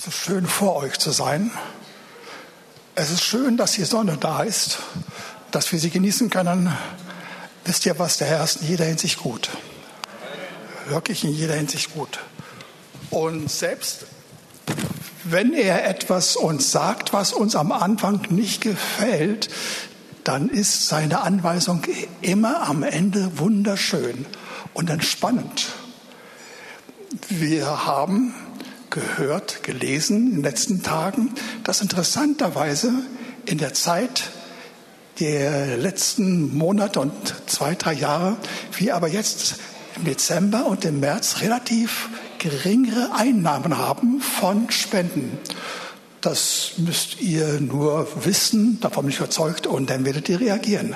Es ist schön, vor euch zu sein. Es ist schön, dass die Sonne da ist, dass wir sie genießen können. Wisst ihr was, der Herr ist in jeder Hinsicht gut. Wirklich in jeder Hinsicht gut. Und selbst wenn er etwas uns sagt, was uns am Anfang nicht gefällt, dann ist seine Anweisung immer am Ende wunderschön und entspannend. Wir haben gehört, gelesen in den letzten Tagen, dass interessanterweise in der Zeit der letzten Monate und zwei, drei Jahre wir aber jetzt im Dezember und im März relativ geringere Einnahmen haben von Spenden. Das müsst ihr nur wissen, davon bin ich überzeugt, und dann werdet ihr reagieren.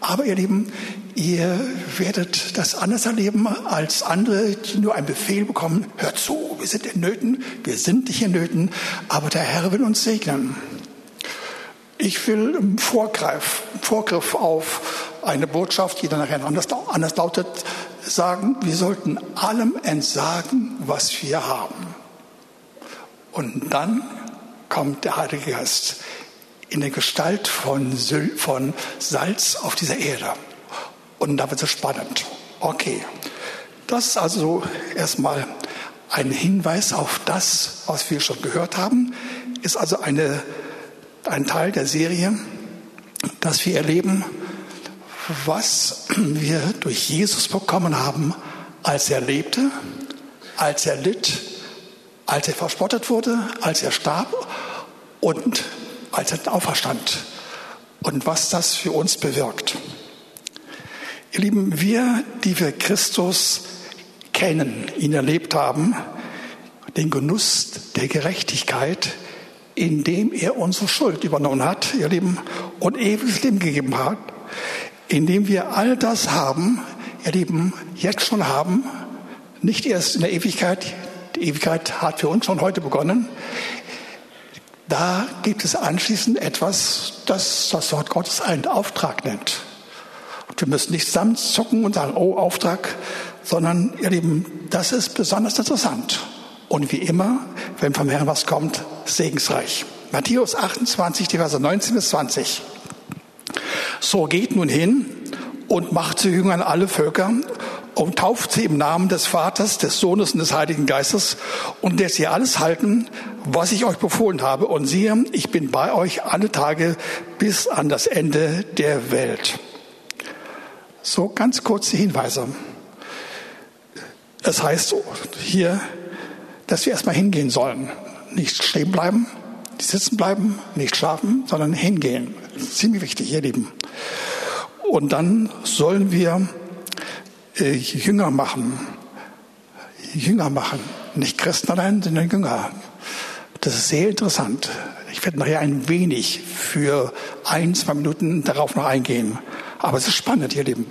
Aber ihr Lieben, ihr werdet das anders erleben als andere, die nur einen Befehl bekommen. Hört zu, wir sind in Nöten, wir sind nicht in Nöten, aber der Herr will uns segnen. Ich will im Vorgriff, Vorgriff auf eine Botschaft, die dann nachher anders, anders lautet, sagen, wir sollten allem entsagen, was wir haben. Und dann kommt der Heilige Geist in der Gestalt von, von Salz auf dieser Erde. Und da wird es spannend. Okay, das ist also erstmal ein Hinweis auf das, was wir schon gehört haben, ist also eine, ein Teil der Serie, dass wir erleben, was wir durch Jesus bekommen haben, als er lebte, als er litt, als er verspottet wurde, als er starb und als er auferstand und was das für uns bewirkt. Ihr Lieben, wir, die wir Christus kennen, ihn erlebt haben, den Genuss der Gerechtigkeit, indem er unsere Schuld übernommen hat, ihr Lieben, und ewiges Leben gegeben hat, indem wir all das haben, ihr Lieben, jetzt schon haben, nicht erst in der Ewigkeit, die Ewigkeit hat für uns schon heute begonnen, da gibt es anschließend etwas, das das Wort Gottes einen Auftrag nennt. Und wir müssen nicht zusammenzucken und sagen, oh, Auftrag, sondern, ihr Lieben, das ist besonders interessant. Und wie immer, wenn vom Herrn was kommt, segensreich. Matthäus 28, die Verse 19 bis 20. So geht nun hin und macht zu Jüngern alle Völker und tauft sie im Namen des Vaters, des Sohnes und des Heiligen Geistes und lässt sie alles halten, was ich euch befohlen habe. Und siehe, ich bin bei euch alle Tage bis an das Ende der Welt. So ganz kurze Hinweise. Es heißt hier, dass wir erstmal hingehen sollen. Nicht stehen bleiben, nicht sitzen bleiben, nicht schlafen, sondern hingehen. Ziemlich wichtig, ihr Lieben. Und dann sollen wir äh, Jünger machen. Jünger machen. Nicht Christen allein, sondern Jünger. Das ist sehr interessant. Ich werde nachher ein wenig für ein, zwei Minuten darauf noch eingehen. Aber es ist spannend, ihr Lieben.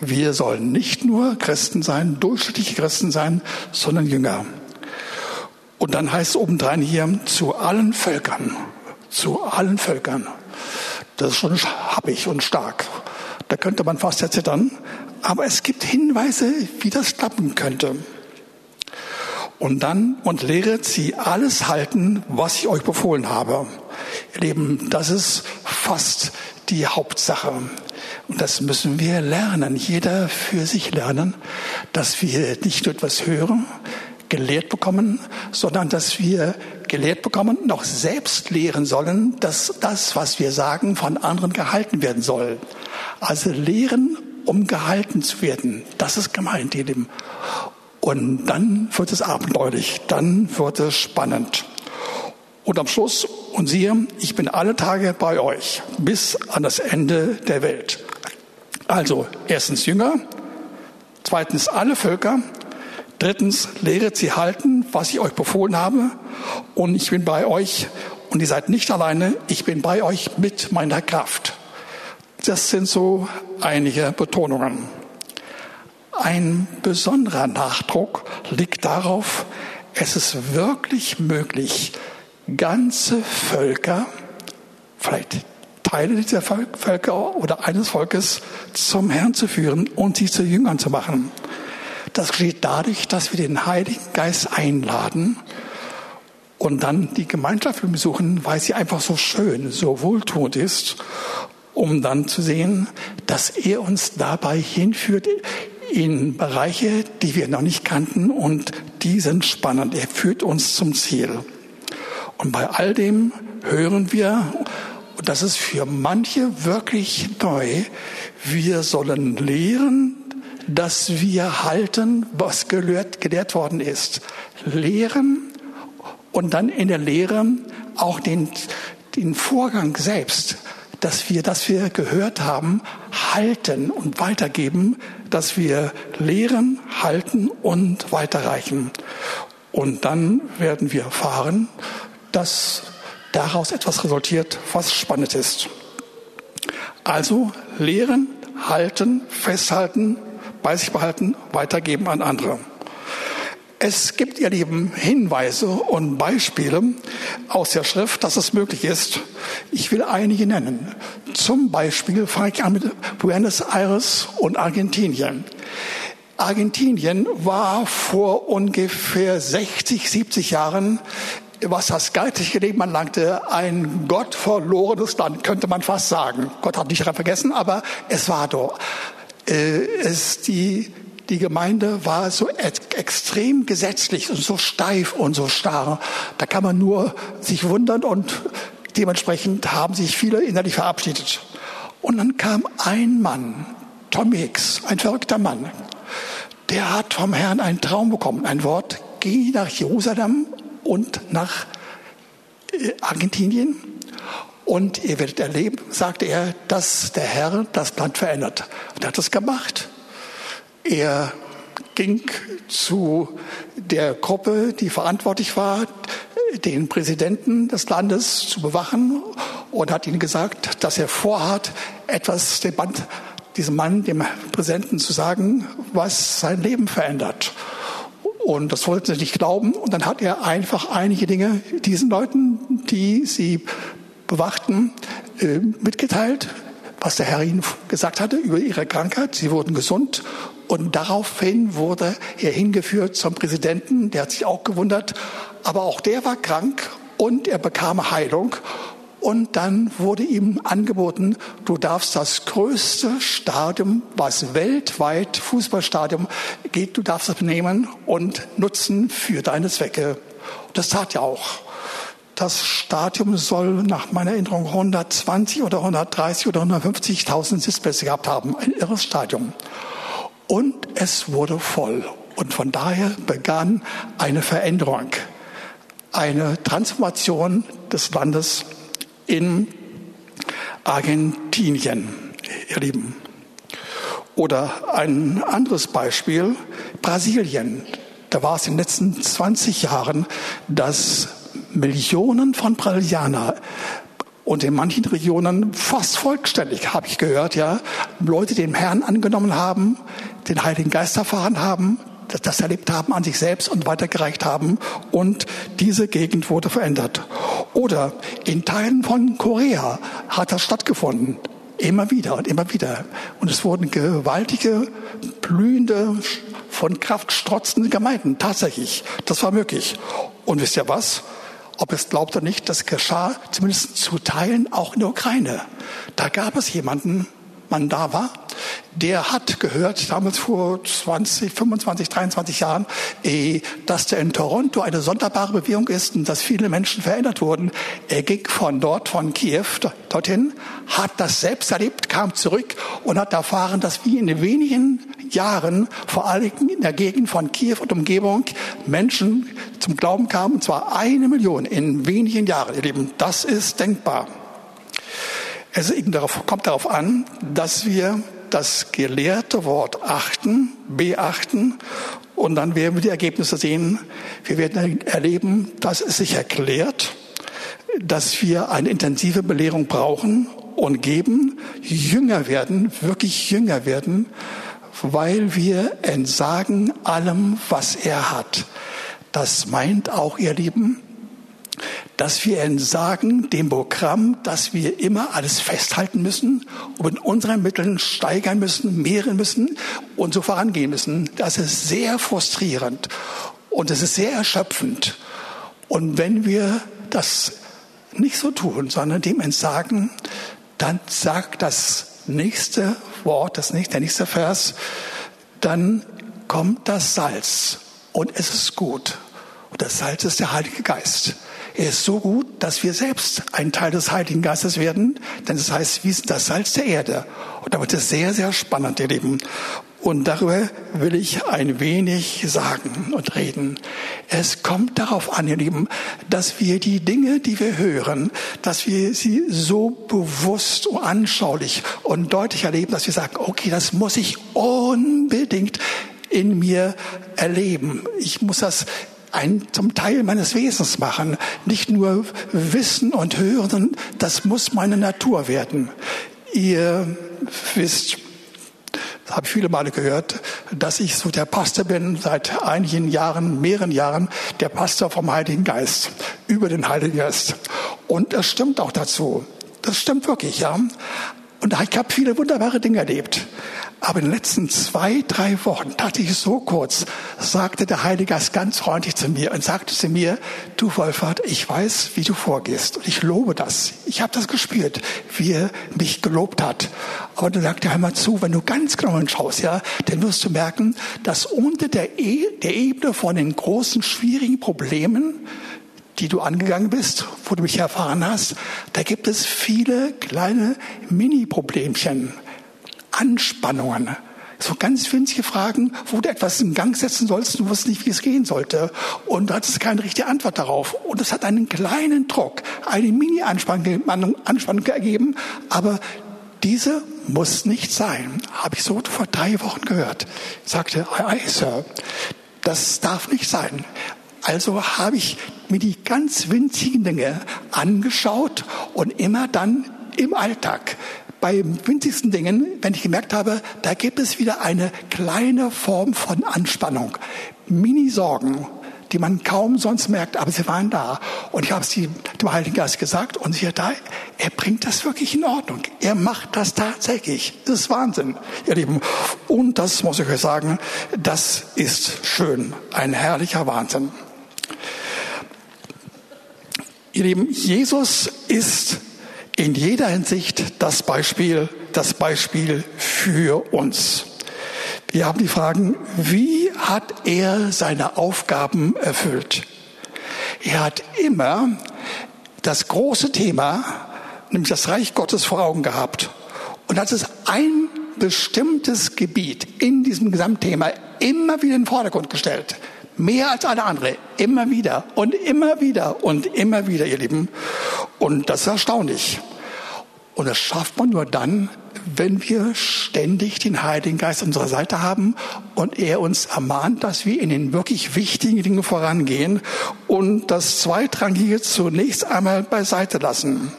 Wir sollen nicht nur Christen sein, durchschnittliche Christen sein, sondern Jünger. Und dann heißt es obendrein hier zu allen Völkern. Zu allen Völkern. Das ist schon happig und stark. Da könnte man fast erzittern. Aber es gibt Hinweise, wie das klappen könnte. Und dann, und lehret sie alles halten, was ich euch befohlen habe. Ihr Lieben, das ist fast die Hauptsache. Und das müssen wir lernen, jeder für sich lernen, dass wir nicht nur etwas hören, gelehrt bekommen, sondern dass wir gelehrt bekommen, noch selbst lehren sollen, dass das, was wir sagen, von anderen gehalten werden soll. Also lehren um gehalten zu werden. Das ist gemeint, ihr Lieben. Und dann wird es abenteuerlich, dann wird es spannend. Und am Schluss, und siehe, ich bin alle Tage bei euch bis an das Ende der Welt. Also erstens Jünger, zweitens alle Völker, drittens lehret sie halten, was ich euch befohlen habe, und ich bin bei euch und ihr seid nicht alleine, ich bin bei euch mit meiner Kraft. Das sind so einige Betonungen. Ein besonderer Nachdruck liegt darauf, es ist wirklich möglich, ganze Völker, vielleicht Teile dieser Völker oder eines Volkes zum Herrn zu führen und sie zu Jüngern zu machen. Das geschieht dadurch, dass wir den Heiligen Geist einladen und dann die Gemeinschaft besuchen, weil sie einfach so schön, so wohltuend ist, um dann zu sehen, dass er uns dabei hinführt in Bereiche, die wir noch nicht kannten und die sind spannend. Er führt uns zum Ziel. Und bei all dem hören wir, und das ist für manche wirklich neu, wir sollen lehren, dass wir halten, was gelehrt, gelehrt worden ist. Lehren und dann in der Lehre auch den, den Vorgang selbst, dass wir, dass wir gehört haben, halten und weitergeben, dass wir lehren, halten und weiterreichen. Und dann werden wir erfahren, dass daraus etwas resultiert, was spannend ist. Also lehren, halten, festhalten, bei sich behalten, weitergeben an andere. Es gibt, ihr Lieben, Hinweise und Beispiele aus der Schrift, dass es möglich ist. Ich will einige nennen. Zum Beispiel fange ich an mit Buenos Aires und Argentinien. Argentinien war vor ungefähr 60, 70 Jahren was das geistliche Leben anlangte, ein gottverlorenes Land, könnte man fast sagen. Gott hat nicht daran vergessen, aber es war doch. Äh, es, die, die Gemeinde war so extrem gesetzlich und so steif und so starr. Da kann man nur sich wundern und dementsprechend haben sich viele innerlich verabschiedet. Und dann kam ein Mann, Tom Hicks, ein verrückter Mann. Der hat vom Herrn einen Traum bekommen, ein Wort, geh nach Jerusalem und nach äh, Argentinien. Und ihr werdet erleben, sagte er, dass der Herr das Land verändert. Und er hat es gemacht. Er ging zu der Gruppe, die verantwortlich war, den Präsidenten des Landes zu bewachen und hat ihnen gesagt, dass er vorhat, etwas dem Mann, diesem Mann, dem Präsidenten zu sagen, was sein Leben verändert. Und das wollten sie nicht glauben. Und dann hat er einfach einige Dinge diesen Leuten, die sie bewachten, äh, mitgeteilt, was der Herr ihnen gesagt hatte über ihre Krankheit. Sie wurden gesund. Und daraufhin wurde er hingeführt zum Präsidenten. Der hat sich auch gewundert. Aber auch der war krank und er bekam Heilung. Und dann wurde ihm angeboten, du darfst das größte Stadium, was weltweit Fußballstadium geht, du darfst es nehmen und nutzen für deine Zwecke. Das tat er auch. Das Stadium soll nach meiner Erinnerung 120 oder 130 oder 150.000 Sitzplätze gehabt haben. Ein irres Stadium. Und es wurde voll. Und von daher begann eine Veränderung, eine Transformation des Landes in Argentinien, ihr Lieben. Oder ein anderes Beispiel, Brasilien. Da war es in den letzten 20 Jahren, dass Millionen von Brasilianer und in manchen Regionen fast vollständig, habe ich gehört, ja, Leute den Herrn angenommen haben, den Heiligen Geist erfahren haben, das erlebt haben an sich selbst und weitergereicht haben und diese Gegend wurde verändert. Oder in Teilen von Korea hat das stattgefunden. Immer wieder und immer wieder. Und es wurden gewaltige, blühende, von Kraft strotzende Gemeinden. Tatsächlich. Das war möglich. Und wisst ihr was? Ob es glaubt oder nicht, das geschah zumindest zu Teilen auch in der Ukraine. Da gab es jemanden, man da war, der hat gehört, damals vor 20, 25, 23 Jahren, eh, dass da in Toronto eine sonderbare Bewegung ist und dass viele Menschen verändert wurden. Er ging von dort, von Kiew dorthin, hat das selbst erlebt, kam zurück und hat erfahren, dass wie in wenigen Jahren, vor allem in der Gegend von Kiew und Umgebung, Menschen zum Glauben kamen, und zwar eine Million in wenigen Jahren, ihr Lieben. Das ist denkbar. Es kommt darauf an, dass wir das gelehrte Wort achten, beachten und dann werden wir die Ergebnisse sehen. Wir werden erleben, dass es sich erklärt, dass wir eine intensive Belehrung brauchen und geben, jünger werden, wirklich jünger werden, weil wir entsagen allem, was er hat. Das meint auch, ihr Lieben, dass wir entsagen dem Programm, dass wir immer alles festhalten müssen und in unseren Mitteln steigern müssen, mehren müssen und so vorangehen müssen. Das ist sehr frustrierend und es ist sehr erschöpfend. Und wenn wir das nicht so tun, sondern dem entsagen, dann sagt das nächste Wort, das nächste, der nächste Vers, dann kommt das Salz und es ist gut. Und das Salz ist der Heilige Geist. Er ist so gut, dass wir selbst ein Teil des Heiligen Geistes werden, denn das heißt, wir sind das Salz der Erde. Und da wird es sehr, sehr spannend, ihr Lieben. Und darüber will ich ein wenig sagen und reden. Es kommt darauf an, ihr Lieben, dass wir die Dinge, die wir hören, dass wir sie so bewusst und anschaulich und deutlich erleben, dass wir sagen, okay, das muss ich unbedingt in mir erleben. Ich muss das ein, zum Teil meines Wesens machen. Nicht nur wissen und hören, das muss meine Natur werden. Ihr wisst, das habe ich viele Male gehört, dass ich so der Pastor bin, seit einigen Jahren, mehreren Jahren, der Pastor vom Heiligen Geist, über den Heiligen Geist. Und das stimmt auch dazu. Das stimmt wirklich, ja. Und ich habe viele wunderbare Dinge erlebt. Aber in den letzten zwei, drei Wochen, tatsächlich so kurz, sagte der Heilige Geist ganz freundlich zu mir und sagte zu mir, du Wolfhard, ich weiß, wie du vorgehst und ich lobe das. Ich habe das gespürt, wie er mich gelobt hat. Aber dann sagte er einmal zu, wenn du ganz genau hinschaust, ja, dann wirst du merken, dass unter der, e der Ebene von den großen, schwierigen Problemen, die du angegangen bist, wo du mich erfahren hast, da gibt es viele kleine Mini-Problemchen, Anspannungen. So ganz winzige Fragen, wo du etwas in Gang setzen sollst, du wusstest nicht, wie es gehen sollte. Und du hattest keine richtige Antwort darauf. Und es hat einen kleinen Druck, eine Mini-Anspannung Anspannung ergeben. Aber diese muss nicht sein. Habe ich so vor drei Wochen gehört. Ich sagte, ei, Sir, das darf nicht sein. Also habe ich mir die ganz winzigen Dinge angeschaut und immer dann im Alltag bei winzigsten Dingen, wenn ich gemerkt habe, da gibt es wieder eine kleine Form von Anspannung, Mini-Sorgen, die man kaum sonst merkt, aber sie waren da. Und ich habe es dem Heiligen Geist gesagt und siehe da, er bringt das wirklich in Ordnung. Er macht das tatsächlich. Das ist Wahnsinn, ihr Lieben. Und das muss ich euch sagen, das ist schön. Ein herrlicher Wahnsinn. Ihr Lieben, Jesus ist in jeder Hinsicht das Beispiel, das Beispiel für uns. Wir haben die Fragen, wie hat er seine Aufgaben erfüllt? Er hat immer das große Thema, nämlich das Reich Gottes vor Augen gehabt. Und hat es ein bestimmtes Gebiet in diesem Gesamtthema immer wieder in den Vordergrund gestellt. Mehr als alle andere. Immer wieder und immer wieder und immer wieder, ihr Lieben. Und das ist erstaunlich. Und das schafft man nur dann, wenn wir ständig den Heiligen Geist an unserer Seite haben und er uns ermahnt, dass wir in den wirklich wichtigen Dingen vorangehen und das Zweitrangige zunächst einmal beiseite lassen.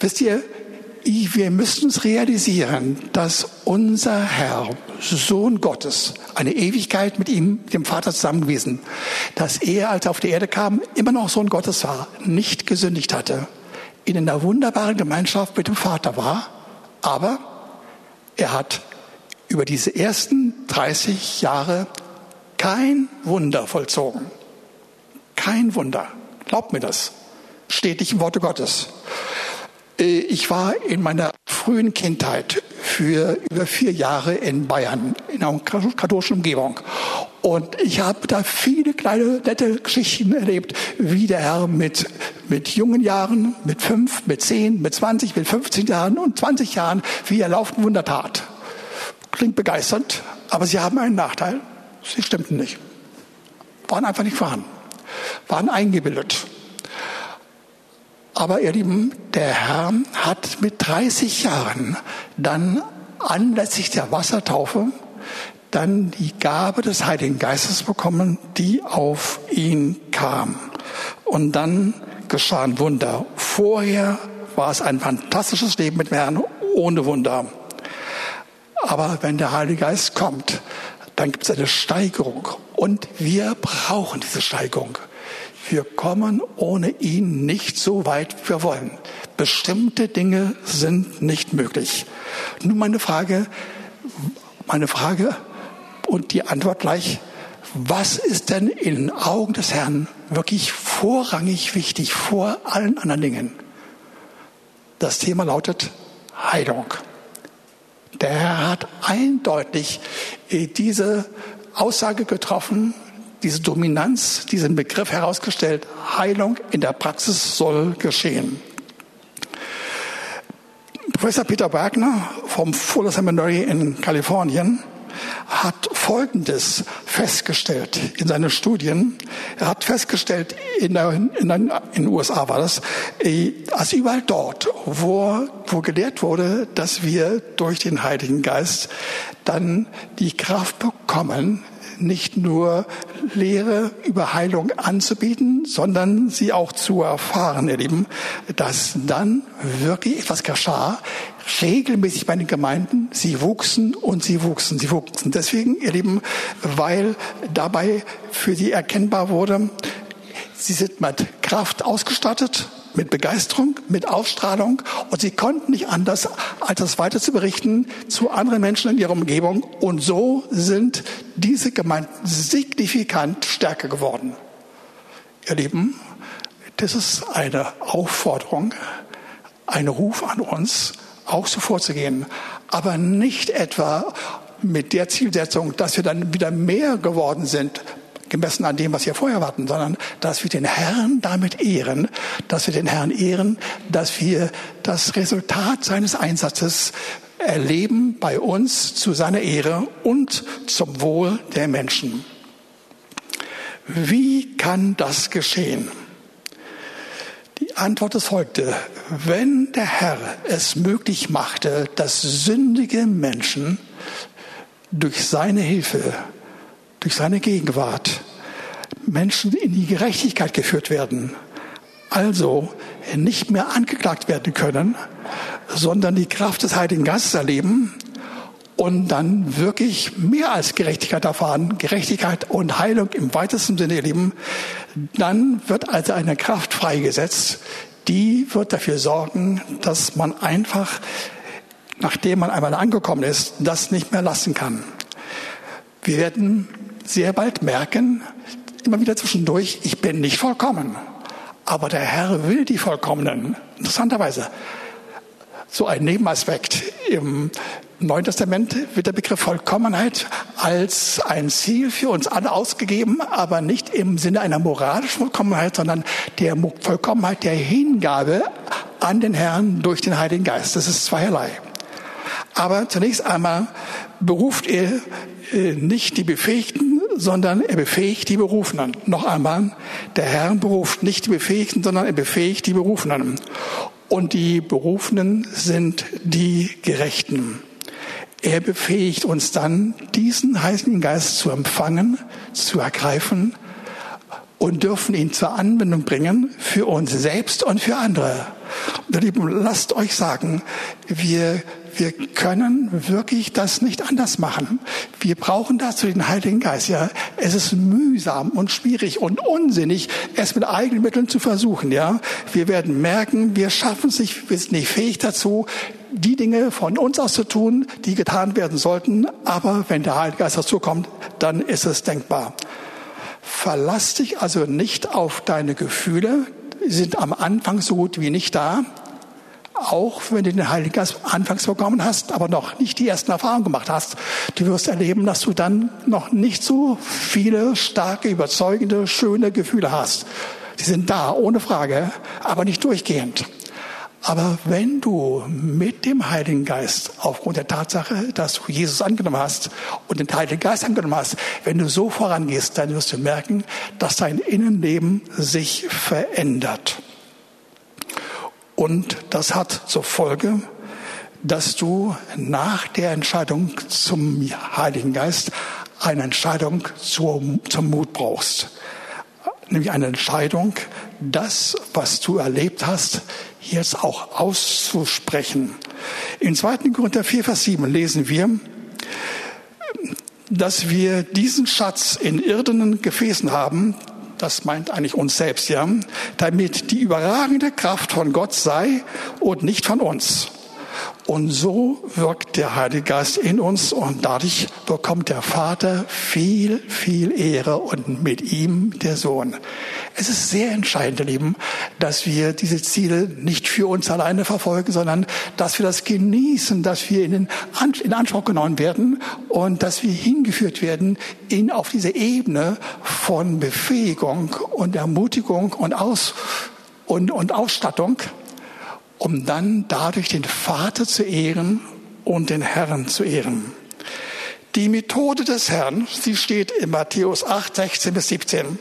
Wisst ihr, wir müssen uns realisieren, dass unser Herr, Sohn Gottes, eine Ewigkeit mit ihm, dem Vater zusammen gewesen, dass er, als er auf die Erde kam, immer noch Sohn Gottes war, nicht gesündigt hatte, in einer wunderbaren Gemeinschaft mit dem Vater war, aber er hat über diese ersten 30 Jahre kein Wunder vollzogen. Kein Wunder. Glaubt mir das. Steht nicht im Worte Gottes. Äh, ich war in meiner frühen Kindheit für über vier Jahre in Bayern, in einer katholischen Umgebung. Und ich habe da viele kleine, nette Geschichten erlebt, wie der Herr mit, mit jungen Jahren, mit fünf, mit zehn, mit zwanzig, mit 15 Jahren und 20 Jahren, wie er laufend Wunder tat. Klingt begeisternd, aber sie haben einen Nachteil. Sie stimmten nicht. Waren einfach nicht vorhanden. Waren eingebildet. Aber ihr Lieben, der Herr hat mit 30 Jahren dann anlässlich der Wassertaufe dann die Gabe des Heiligen Geistes bekommen, die auf ihn kam. Und dann geschahen Wunder. Vorher war es ein fantastisches Leben mit dem Herrn ohne Wunder. Aber wenn der Heilige Geist kommt, dann gibt es eine Steigerung. Und wir brauchen diese Steigerung. Wir kommen ohne ihn nicht so weit, wie wir wollen. Bestimmte Dinge sind nicht möglich. Nun meine Frage, meine Frage und die Antwort gleich. Was ist denn in den Augen des Herrn wirklich vorrangig wichtig vor allen anderen Dingen. Das Thema lautet Heilung. Der Herr hat eindeutig äh, diese Aussage getroffen, diese Dominanz, diesen Begriff herausgestellt. Heilung in der Praxis soll geschehen. Professor Peter Wagner vom Fuller Seminary in Kalifornien hat Folgendes festgestellt in seinen Studien. Er hat festgestellt, in, der, in, in den USA war das, äh, als überall dort, wo, wo gelehrt wurde, dass wir durch den Heiligen Geist dann die Kraft bekommen, nicht nur Lehre über Heilung anzubieten, sondern sie auch zu erfahren, ihr Lieben, dass dann wirklich etwas geschah, regelmäßig bei den Gemeinden. Sie wuchsen und sie wuchsen, sie wuchsen. Deswegen, ihr Lieben, weil dabei für sie erkennbar wurde, sie sind mit Kraft ausgestattet, mit Begeisterung, mit Ausstrahlung und sie konnten nicht anders, als das weiter zu berichten zu anderen Menschen in ihrer Umgebung. Und so sind diese Gemeinden signifikant stärker geworden. Ihr Lieben, das ist eine Aufforderung, ein Ruf an uns, auch so vorzugehen, aber nicht etwa mit der Zielsetzung, dass wir dann wieder mehr geworden sind, gemessen an dem, was wir vorher hatten, sondern dass wir den Herrn damit ehren, dass wir den Herrn ehren, dass wir das Resultat seines Einsatzes erleben bei uns zu seiner Ehre und zum Wohl der Menschen. Wie kann das geschehen? Die Antwort ist folgende. Wenn der Herr es möglich machte, dass sündige Menschen durch seine Hilfe durch seine Gegenwart Menschen in die Gerechtigkeit geführt werden, also nicht mehr angeklagt werden können, sondern die Kraft des Heiligen Geistes erleben und dann wirklich mehr als Gerechtigkeit erfahren, Gerechtigkeit und Heilung im weitesten Sinne erleben, dann wird also eine Kraft freigesetzt, die wird dafür sorgen, dass man einfach, nachdem man einmal angekommen ist, das nicht mehr lassen kann. Wir werden sehr bald merken, immer wieder zwischendurch, ich bin nicht vollkommen. Aber der Herr will die Vollkommenen. Interessanterweise. So ein Nebenaspekt. Im Neuen Testament wird der Begriff Vollkommenheit als ein Ziel für uns alle ausgegeben, aber nicht im Sinne einer moralischen Vollkommenheit, sondern der Vollkommenheit der Hingabe an den Herrn durch den Heiligen Geist. Das ist zweierlei. Aber zunächst einmal beruft er äh, nicht die Befähigten, sondern er befähigt die Berufenen. Noch einmal, der Herr beruft nicht die Befähigten, sondern er befähigt die Berufenen. Und die Berufenen sind die Gerechten. Er befähigt uns dann, diesen Heiligen Geist zu empfangen, zu ergreifen und dürfen ihn zur Anwendung bringen für uns selbst und für andere. Und, Lieben, lasst euch sagen, wir wir können wirklich das nicht anders machen. Wir brauchen dazu den Heiligen Geist. Ja, es ist mühsam und schwierig und unsinnig, es mit eigenen Mitteln zu versuchen. Ja, wir werden merken, wir schaffen es nicht, wir sind nicht fähig dazu, die Dinge von uns aus zu tun, die getan werden sollten. Aber wenn der Heilige Geist dazu kommt, dann ist es denkbar. Verlass dich also nicht auf deine Gefühle, sind am Anfang so gut wie nicht da auch wenn du den Heiligen Geist anfangs bekommen hast, aber noch nicht die ersten Erfahrungen gemacht hast, du wirst erleben, dass du dann noch nicht so viele starke, überzeugende, schöne Gefühle hast. Sie sind da, ohne Frage, aber nicht durchgehend. Aber wenn du mit dem Heiligen Geist, aufgrund der Tatsache, dass du Jesus angenommen hast und den Heiligen Geist angenommen hast, wenn du so vorangehst, dann wirst du merken, dass dein Innenleben sich verändert. Und das hat zur Folge, dass du nach der Entscheidung zum Heiligen Geist eine Entscheidung zum, zum Mut brauchst. Nämlich eine Entscheidung, das, was du erlebt hast, jetzt auch auszusprechen. In 2. Korinther 4, Vers 7 lesen wir, dass wir diesen Schatz in irdenen Gefäßen haben, das meint eigentlich uns selbst, ja, damit die überragende Kraft von Gott sei und nicht von uns. Und so wirkt der Heilige Geist in uns und dadurch bekommt der Vater viel, viel Ehre und mit ihm der Sohn. Es ist sehr entscheidend, ihr Lieben, dass wir diese Ziele nicht für uns alleine verfolgen, sondern dass wir das genießen, dass wir in, in Anspruch genommen werden und dass wir hingeführt werden in, auf diese Ebene von Befähigung und Ermutigung und, Aus, und, und Ausstattung, um dann dadurch den Vater zu ehren und den Herrn zu ehren. Die Methode des Herrn, sie steht in Matthäus 8, 16 bis 17.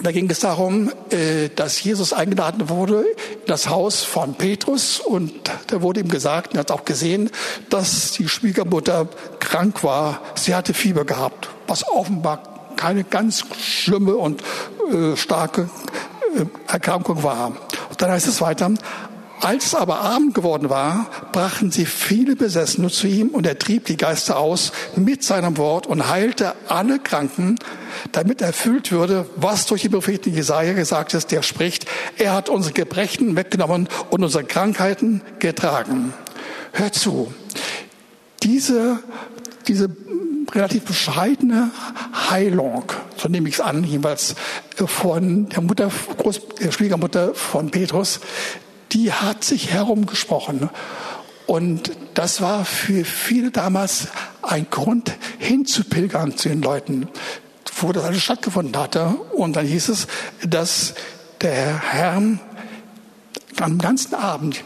Da ging es darum, äh, dass Jesus eingeladen wurde in das Haus von Petrus und da wurde ihm gesagt, er hat auch gesehen, dass die Schwiegermutter krank war. Sie hatte Fieber gehabt, was offenbar keine ganz schlimme und äh, starke äh, Erkrankung war. Dann heißt es weiter, als aber Abend geworden war, brachten sie viele Besessene zu ihm und er trieb die Geister aus mit seinem Wort und heilte alle Kranken, damit erfüllt würde, was durch den Propheten Jesaja gesagt ist, der spricht, er hat unsere Gebrechen weggenommen und unsere Krankheiten getragen. Hört zu. Diese, diese relativ bescheidene Heilung, so nehme ich es an, jeweils von der Mutter, Groß, der Schwiegermutter von Petrus, die hat sich herumgesprochen. Und das war für viele damals ein Grund, hinzupilgern zu den Leuten, wo das alles stattgefunden hatte. Und dann hieß es, dass der Herr am ganzen Abend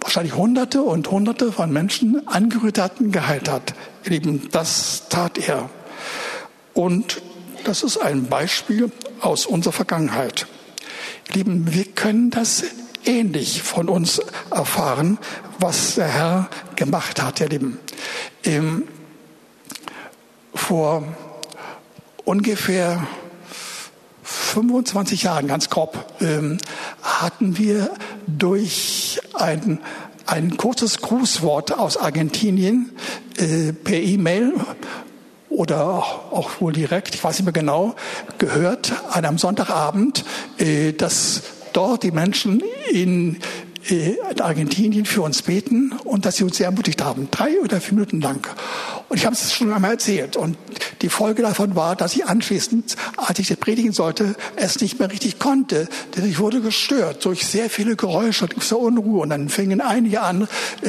wahrscheinlich Hunderte und Hunderte von Menschen angerührt hat und geheilt hat. Ihr Lieben, das tat er. Und das ist ein Beispiel aus unserer Vergangenheit. Ihr Lieben, wir können das ähnlich von uns erfahren, was der Herr gemacht hat, ihr Lieben. Ähm, vor ungefähr 25 Jahren, ganz grob, ähm, hatten wir durch ein, ein kurzes Grußwort aus Argentinien äh, per E-Mail oder auch wohl direkt, ich weiß nicht mehr genau, gehört an einem Sonntagabend, äh, dass dort die Menschen in, in Argentinien für uns beten und dass sie uns sehr ermutigt haben. Drei oder vier Minuten lang. Und ich habe es schon einmal erzählt. Und die Folge davon war, dass ich anschließend, als ich predigen sollte, es nicht mehr richtig konnte. Denn ich wurde gestört durch sehr viele Geräusche und so Unruhe. Und dann fingen einige an, äh,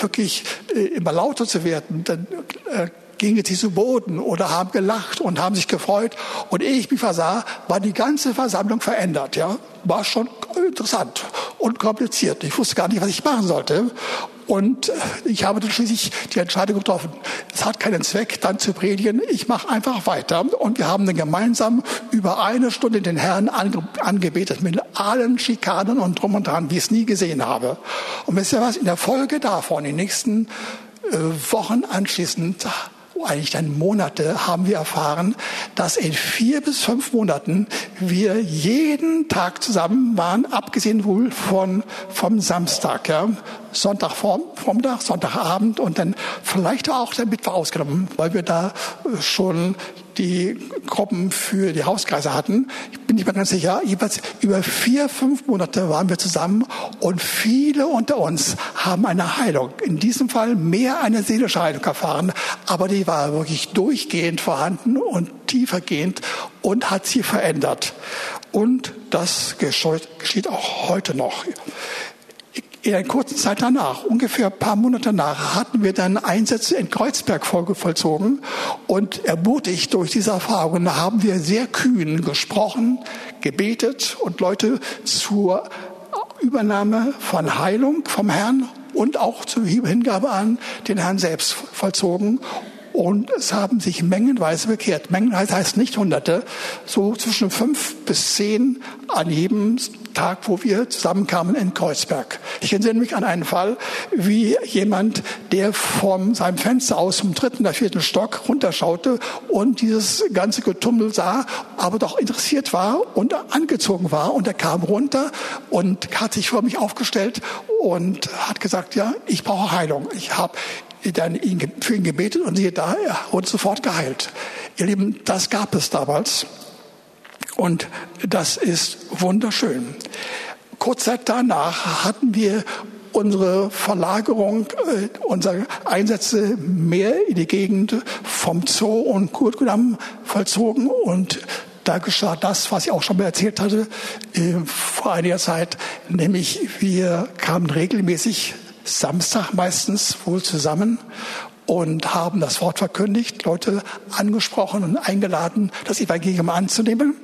wirklich äh, immer lauter zu werden. Dann, äh, gingen sie zu Boden oder haben gelacht und haben sich gefreut. Und ehe ich mich versah, war die ganze Versammlung verändert. Ja, war schon interessant und kompliziert. Ich wusste gar nicht, was ich machen sollte. Und äh, ich habe dann schließlich die Entscheidung getroffen, es hat keinen Zweck, dann zu predigen. Ich mache einfach weiter. Und wir haben dann gemeinsam über eine Stunde den Herrn angebetet mit allen Schikanen und drum und dran, wie ich es nie gesehen habe. Und wisst ihr was? In der Folge davon, in den nächsten äh, Wochen anschließend, eigentlich dann Monate, haben wir erfahren, dass in vier bis fünf Monaten wir jeden Tag zusammen waren, abgesehen wohl von, vom Samstag, ja. Sonntagvormittag, Sonntagabend und dann vielleicht auch der Mittwoch ausgenommen, weil wir da schon die Gruppen für die Hauskreise hatten. Ich bin nicht mehr ganz sicher. Jeweils über vier, fünf Monate waren wir zusammen und viele unter uns haben eine Heilung. In diesem Fall mehr eine seelische Heilung erfahren, aber die war wirklich durchgehend vorhanden und tiefergehend und hat sie verändert. Und das geschieht auch heute noch in einer kurzen Zeit danach, ungefähr ein paar Monate danach, hatten wir dann Einsätze in Kreuzberg vollzogen. Und ermutigt durch diese Erfahrungen haben wir sehr kühn gesprochen, gebetet und Leute zur Übernahme von Heilung vom Herrn und auch zur Hingabe an den Herrn selbst vollzogen und es haben sich mengenweise bekehrt. Mengenweise heißt nicht Hunderte, so zwischen fünf bis zehn an jedem Tag, wo wir zusammenkamen in Kreuzberg. Ich erinnere mich an einen Fall, wie jemand, der von seinem Fenster aus zum dritten oder vierten Stock runterschaute und dieses ganze Getummel sah, aber doch interessiert war und angezogen war. Und er kam runter und hat sich vor mich aufgestellt und hat gesagt, ja, ich brauche Heilung. Ich habe dann für ihn gebetet und siehe da, er wurde sofort geheilt. Ihr Lieben, das gab es damals und das ist wunderschön. Kurz Zeit danach hatten wir unsere Verlagerung, äh, unsere Einsätze mehr in die Gegend vom Zoo und Kurtgudam vollzogen und da geschah das, was ich auch schon mal erzählt hatte äh, vor einiger Zeit, nämlich wir kamen regelmäßig Samstag meistens wohl zusammen und haben das Wort verkündigt, Leute angesprochen und eingeladen, das Evangelium anzunehmen.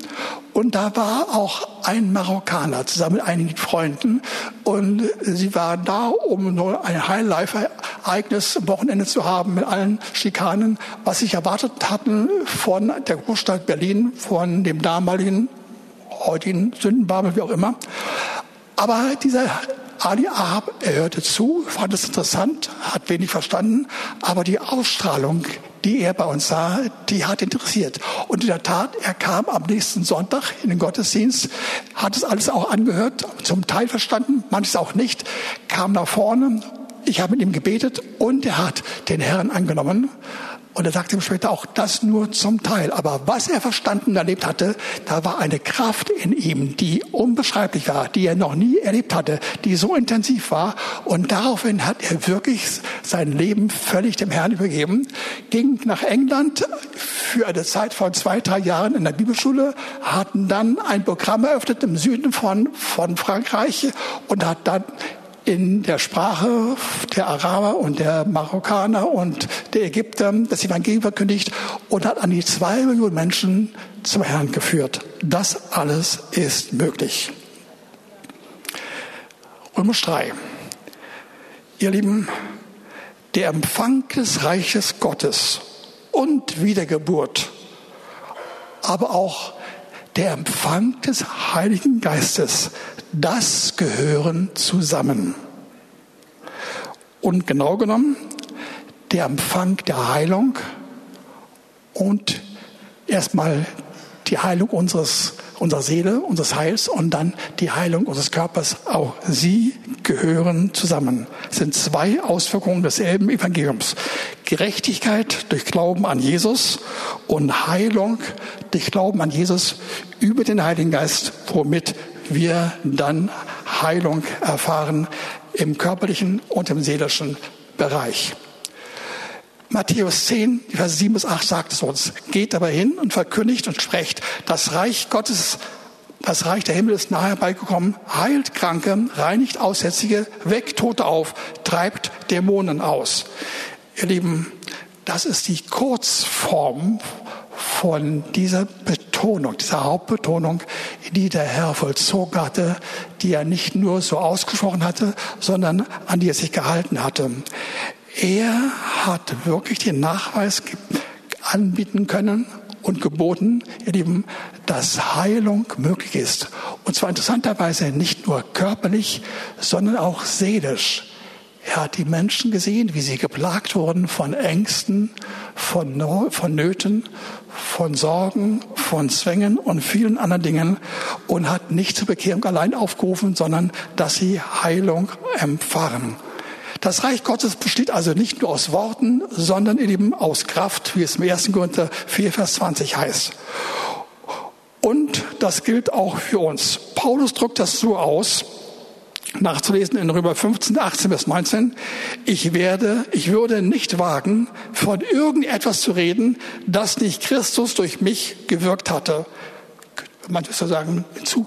Und da war auch ein Marokkaner zusammen mit einigen Freunden und sie waren da, um nur ein Highlife-Ereignis am Wochenende zu haben mit allen Schikanen, was sie erwartet hatten von der Großstadt Berlin, von dem damaligen, heutigen Sündenbabel, wie auch immer. Aber dieser Ali Ahab, er hörte zu, fand es interessant, hat wenig verstanden, aber die Ausstrahlung, die er bei uns sah, die hat interessiert. Und in der Tat, er kam am nächsten Sonntag in den Gottesdienst, hat es alles auch angehört, zum Teil verstanden, manches auch nicht, kam nach vorne, ich habe mit ihm gebetet und er hat den Herrn angenommen und er sagte ihm später auch das nur zum Teil. Aber was er verstanden erlebt hatte, da war eine Kraft in ihm, die unbeschreiblich war, die er noch nie erlebt hatte, die so intensiv war. Und daraufhin hat er wirklich sein Leben völlig dem Herrn übergeben, ging nach England für eine Zeit von zwei, drei Jahren in der Bibelschule, hatten dann ein Programm eröffnet im Süden von, von Frankreich und hat dann in der Sprache der Araber und der Marokkaner und der Ägypter das Evangelium verkündigt und hat an die zwei Millionen Menschen zum Herrn geführt. Das alles ist möglich. Römer 3. Ihr Lieben, der Empfang des Reiches Gottes und Wiedergeburt, aber auch der Empfang des Heiligen Geistes, das gehören zusammen. Und genau genommen, der Empfang der Heilung und erstmal die Heilung unseres, unserer Seele, unseres Heils und dann die Heilung unseres Körpers. Auch sie gehören zusammen. Es sind zwei Auswirkungen desselben Evangeliums. Gerechtigkeit durch Glauben an Jesus und Heilung durch Glauben an Jesus über den Heiligen Geist, womit wir dann Heilung erfahren im körperlichen und im seelischen Bereich. Matthäus 10, Vers 7 bis 8 sagt es uns. Geht aber hin und verkündigt und sprecht, das Reich Gottes, das Reich der Himmel ist nahe herbeigekommen, heilt Kranke, reinigt Aussätzige, weckt Tote auf, treibt Dämonen aus. Ihr Lieben, das ist die Kurzform von dieser Betonung, dieser Hauptbetonung, die der Herr vollzogen hatte, die er nicht nur so ausgesprochen hatte, sondern an die er sich gehalten hatte. Er hat wirklich den Nachweis anbieten können und geboten, ihr Lieben, dass Heilung möglich ist. Und zwar interessanterweise nicht nur körperlich, sondern auch seelisch. Er hat die Menschen gesehen, wie sie geplagt wurden von Ängsten, von, von Nöten, von Sorgen, von Zwängen und vielen anderen Dingen und hat nicht zur Bekehrung allein aufgerufen, sondern dass sie Heilung empfangen. Das Reich Gottes besteht also nicht nur aus Worten, sondern eben aus Kraft, wie es im 1. Korinther 4, Vers 20 heißt. Und das gilt auch für uns. Paulus drückt das so aus, nachzulesen in Römer 15, 18 bis 19. Ich werde, ich würde nicht wagen, von irgendetwas zu reden, das nicht Christus durch mich gewirkt hatte. Man müsste sagen, zu, zu,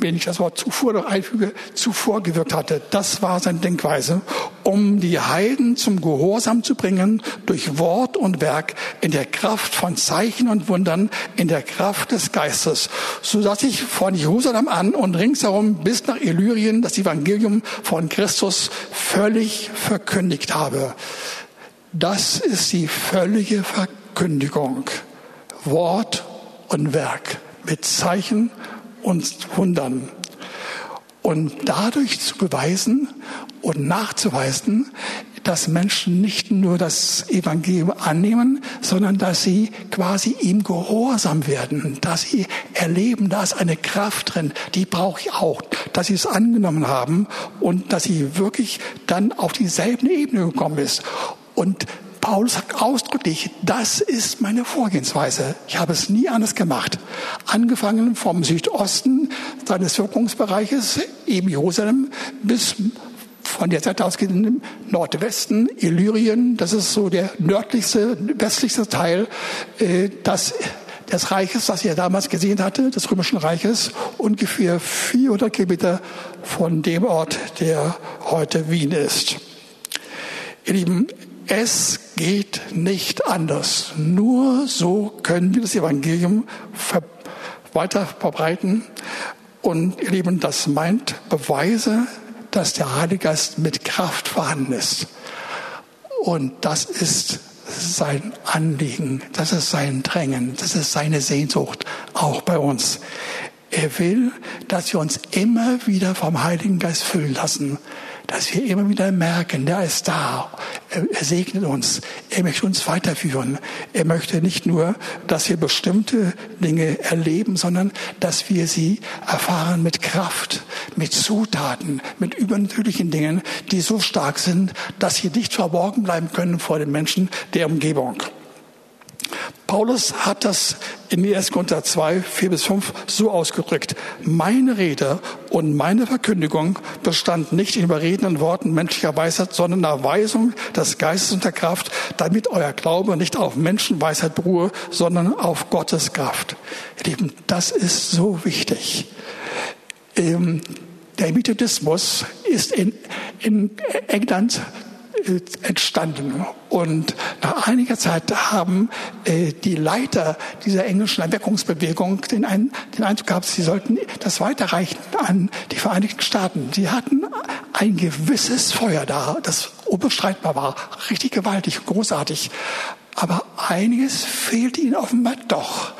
wenn ich das Wort zuvor noch einfüge, zuvor gewirkt hatte. Das war seine Denkweise, um die Heiden zum Gehorsam zu bringen durch Wort und Werk in der Kraft von Zeichen und Wundern, in der Kraft des Geistes, so dass ich von Jerusalem an und ringsherum bis nach Illyrien das Evangelium von Christus völlig verkündigt habe. Das ist die völlige Verkündigung. Wort und Werk mit Zeichen und Wundern. Und dadurch zu beweisen und nachzuweisen, dass Menschen nicht nur das Evangelium annehmen, sondern dass sie quasi ihm gehorsam werden, dass sie erleben, da ist eine Kraft drin, die brauche ich auch, dass sie es angenommen haben und dass sie wirklich dann auf dieselbe Ebene gekommen ist. Und Paulus sagt ausdrücklich, das ist meine Vorgehensweise. Ich habe es nie anders gemacht. Angefangen vom Südosten seines Wirkungsbereiches, eben Jerusalem, bis von der Seite aus im Nordwesten, Illyrien, das ist so der nördlichste, westlichste Teil äh, das, des Reiches, das er damals gesehen hatte, des Römischen Reiches, ungefähr 400 Kilometer von dem Ort, der heute Wien ist. Ihr Lieben, es geht nicht anders. Nur so können wir das Evangelium weiter verbreiten. Und ihr Lieben, das meint Beweise, dass der Heilige Geist mit Kraft vorhanden ist. Und das ist sein Anliegen, das ist sein Drängen, das ist seine Sehnsucht, auch bei uns. Er will, dass wir uns immer wieder vom Heiligen Geist füllen lassen dass wir immer wieder merken, der ist da. Er, segnet uns. Er möchte uns weiterführen. Er möchte nicht nur, dass wir bestimmte Dinge erleben, sondern dass wir sie erfahren mit Kraft, mit Zutaten, mit übernatürlichen Dingen, die so stark sind, dass sie nicht verborgen bleiben können vor den Menschen der Umgebung. Paulus hat das in 1. Korinther 2, 4 bis 5 so ausgedrückt. Meine Rede und meine Verkündigung bestand nicht in überredenden Worten menschlicher Weisheit, sondern in der Weisung des Geistes und der Kraft, damit euer Glaube nicht auf Menschenweisheit beruhe, sondern auf Gottes Kraft. Lieben, das ist so wichtig. Ähm, der Methodismus ist in, in England entstanden. Und nach einiger Zeit haben äh, die Leiter dieser englischen Erweckungsbewegung den, ein, den Eindruck gehabt, sie sollten das weiterreichen an die Vereinigten Staaten. Sie hatten ein gewisses Feuer da, das unbestreitbar war, richtig gewaltig, großartig. Aber einiges fehlte ihnen offenbar doch.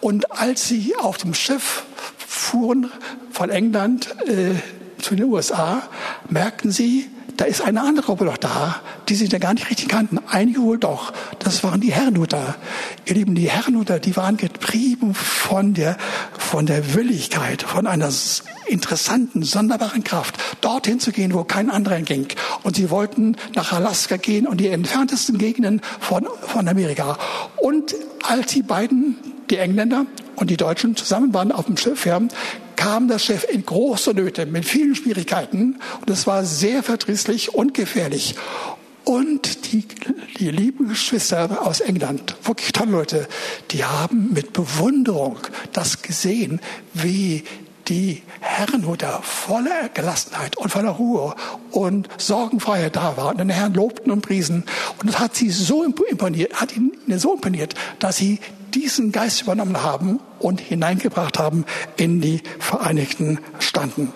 Und als sie auf dem Schiff fuhren von England äh, zu den USA, merkten sie, da ist eine andere Gruppe doch da, die sie da gar nicht richtig kannten. Einige wohl doch. Das waren die Herrnhuter. Ihr Lieben, die Herrnhuter, die waren getrieben von der, von der Willigkeit, von einer interessanten, sonderbaren Kraft, dorthin zu gehen, wo kein anderer ging. Und sie wollten nach Alaska gehen und die entferntesten Gegenden von, von Amerika. Und als die beiden, die Engländer und die Deutschen zusammen waren auf dem Schiff, ja, kam der Chef in große Nöte mit vielen Schwierigkeiten und es war sehr verdrießlich und gefährlich. Und die, die lieben Geschwister aus England, wirklich tolle Leute, die haben mit Bewunderung das gesehen, wie die Herrenhuter voller Gelassenheit und voller Ruhe und Sorgenfreiheit da war und den Herrn lobten und priesen. Und das hat sie so imponiert, hat ihnen so imponiert, dass sie diesen Geist übernommen haben und hineingebracht haben in die Vereinigten Staaten.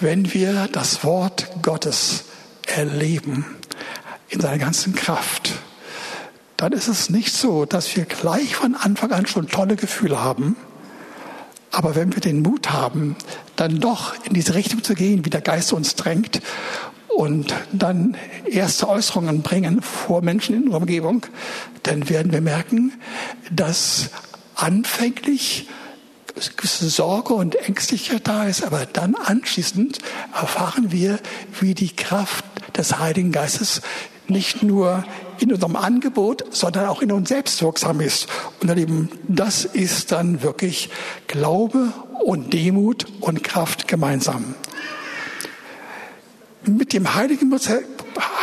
Wenn wir das Wort Gottes erleben in seiner ganzen Kraft, dann ist es nicht so, dass wir gleich von Anfang an schon tolle Gefühle haben. Aber wenn wir den Mut haben, dann doch in diese Richtung zu gehen, wie der Geist uns drängt und dann erste Äußerungen bringen vor Menschen in unserer Umgebung, dann werden wir merken, dass anfänglich Sorge und Ängstlichkeit da ist, aber dann anschließend erfahren wir, wie die Kraft des Heiligen Geistes nicht nur in unserem Angebot, sondern auch in uns selbst wirksam ist. Und erleben, das ist dann wirklich Glaube und Demut und Kraft gemeinsam. Mit dem heiligen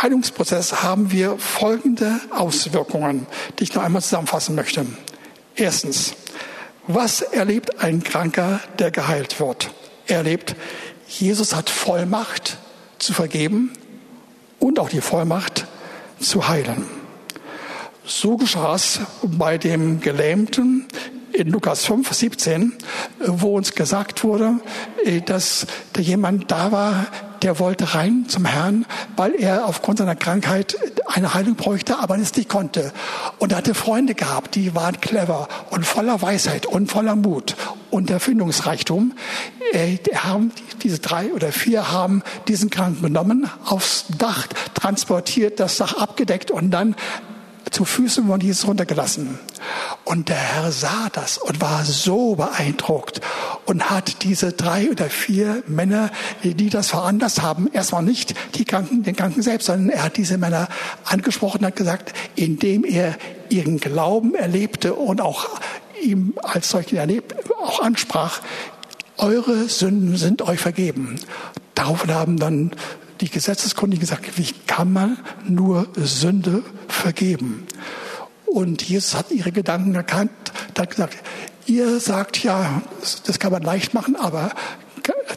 Heilungsprozess haben wir folgende Auswirkungen, die ich noch einmal zusammenfassen möchte. Erstens, was erlebt ein Kranker, der geheilt wird? Er erlebt, Jesus hat Vollmacht zu vergeben und auch die Vollmacht zu heilen. So geschah es bei dem Gelähmten in Lukas 5, 17, wo uns gesagt wurde, dass da jemand da war, der wollte rein zum Herrn, weil er aufgrund seiner Krankheit eine Heilung bräuchte, aber es nicht konnte. Und er hatte Freunde gehabt, die waren clever und voller Weisheit und voller Mut und Erfindungsreichtum. Äh, haben, diese drei oder vier haben diesen Kranken genommen, aufs Dach transportiert, das Dach abgedeckt und dann zu Füßen von Jesus runtergelassen. Und der Herr sah das und war so beeindruckt und hat diese drei oder vier Männer, die das veranlasst haben, erstmal nicht die Kranken, den Kranken selbst, sondern er hat diese Männer angesprochen hat gesagt, indem er ihren Glauben erlebte und auch ihm als solchen erlebt, auch ansprach, eure Sünden sind euch vergeben. Daraufhin haben dann die Gesetzeskundigen gesagt, wie kann man nur Sünde vergeben? Und Jesus hat ihre Gedanken erkannt, hat gesagt, ihr sagt ja, das kann man leicht machen, aber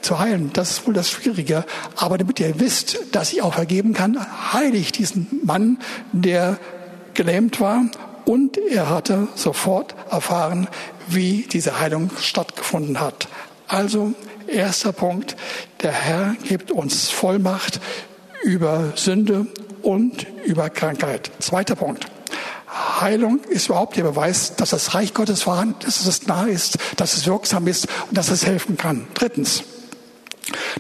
zu heilen, das ist wohl das Schwierige. Aber damit ihr wisst, dass ich auch vergeben kann, heile ich diesen Mann, der gelähmt war. Und er hatte sofort erfahren, wie diese Heilung stattgefunden hat. Also Erster Punkt, der Herr gibt uns Vollmacht über Sünde und über Krankheit. Zweiter Punkt. Heilung ist überhaupt der Beweis, dass das Reich Gottes vorhanden ist, dass es nah ist, dass es wirksam ist und dass es helfen kann. Drittens.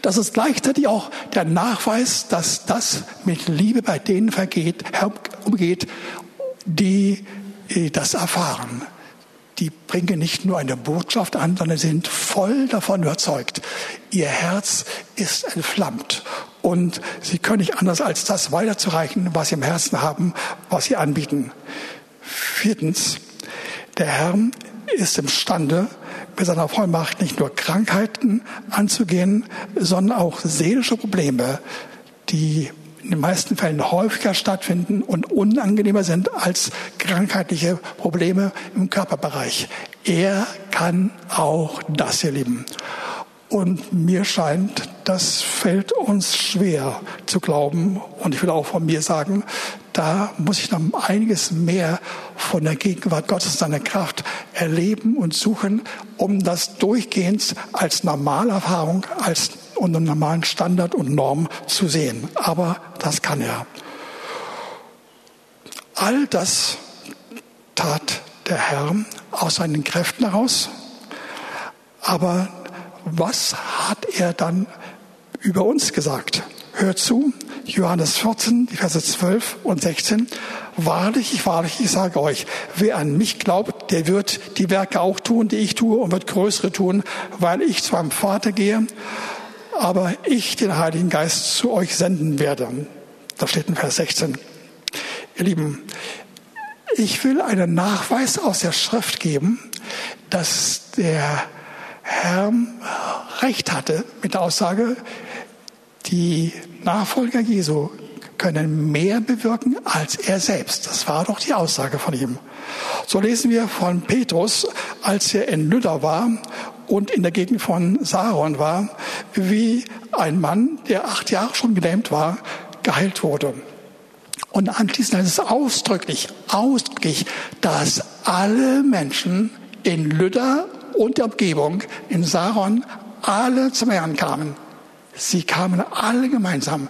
Das ist gleichzeitig auch der Nachweis, dass das mit Liebe bei denen vergeht, umgeht, die das erfahren die bringen nicht nur eine Botschaft an, sondern sind voll davon überzeugt. Ihr Herz ist entflammt und sie können nicht anders als das weiterzureichen, was sie im Herzen haben, was sie anbieten. Viertens, der Herr ist imstande, mit seiner Vollmacht nicht nur Krankheiten anzugehen, sondern auch seelische Probleme, die in den meisten Fällen häufiger stattfinden und unangenehmer sind als krankheitliche Probleme im Körperbereich. Er kann auch das, ihr Lieben. Und mir scheint, das fällt uns schwer zu glauben. Und ich will auch von mir sagen, da muss ich noch einiges mehr von der Gegenwart Gottes, seiner Kraft erleben und suchen, um das durchgehend als Normalerfahrung, als unter normalen Standard und Norm zu sehen. Aber das kann er. All das tat der Herr aus seinen Kräften heraus. Aber was hat er dann über uns gesagt? Hört zu, Johannes 14, die Verse 12 und 16. Wahrlich, wahrlich, ich sage euch, wer an mich glaubt, der wird die Werke auch tun, die ich tue und wird größere tun, weil ich zu meinem Vater gehe aber ich den Heiligen Geist zu euch senden werde. Das steht in Vers 16. Ihr Lieben, ich will einen Nachweis aus der Schrift geben, dass der Herr recht hatte mit der Aussage, die Nachfolger Jesu können mehr bewirken als er selbst. Das war doch die Aussage von ihm. So lesen wir von Petrus, als er in Lydda war und in der Gegend von Saron war, wie ein Mann, der acht Jahre schon gelähmt war, geheilt wurde. Und anschließend heißt es ausdrücklich, ausdrücklich, dass alle Menschen in Lydda und der Umgebung, in Saron, alle zum Herrn kamen. Sie kamen alle gemeinsam.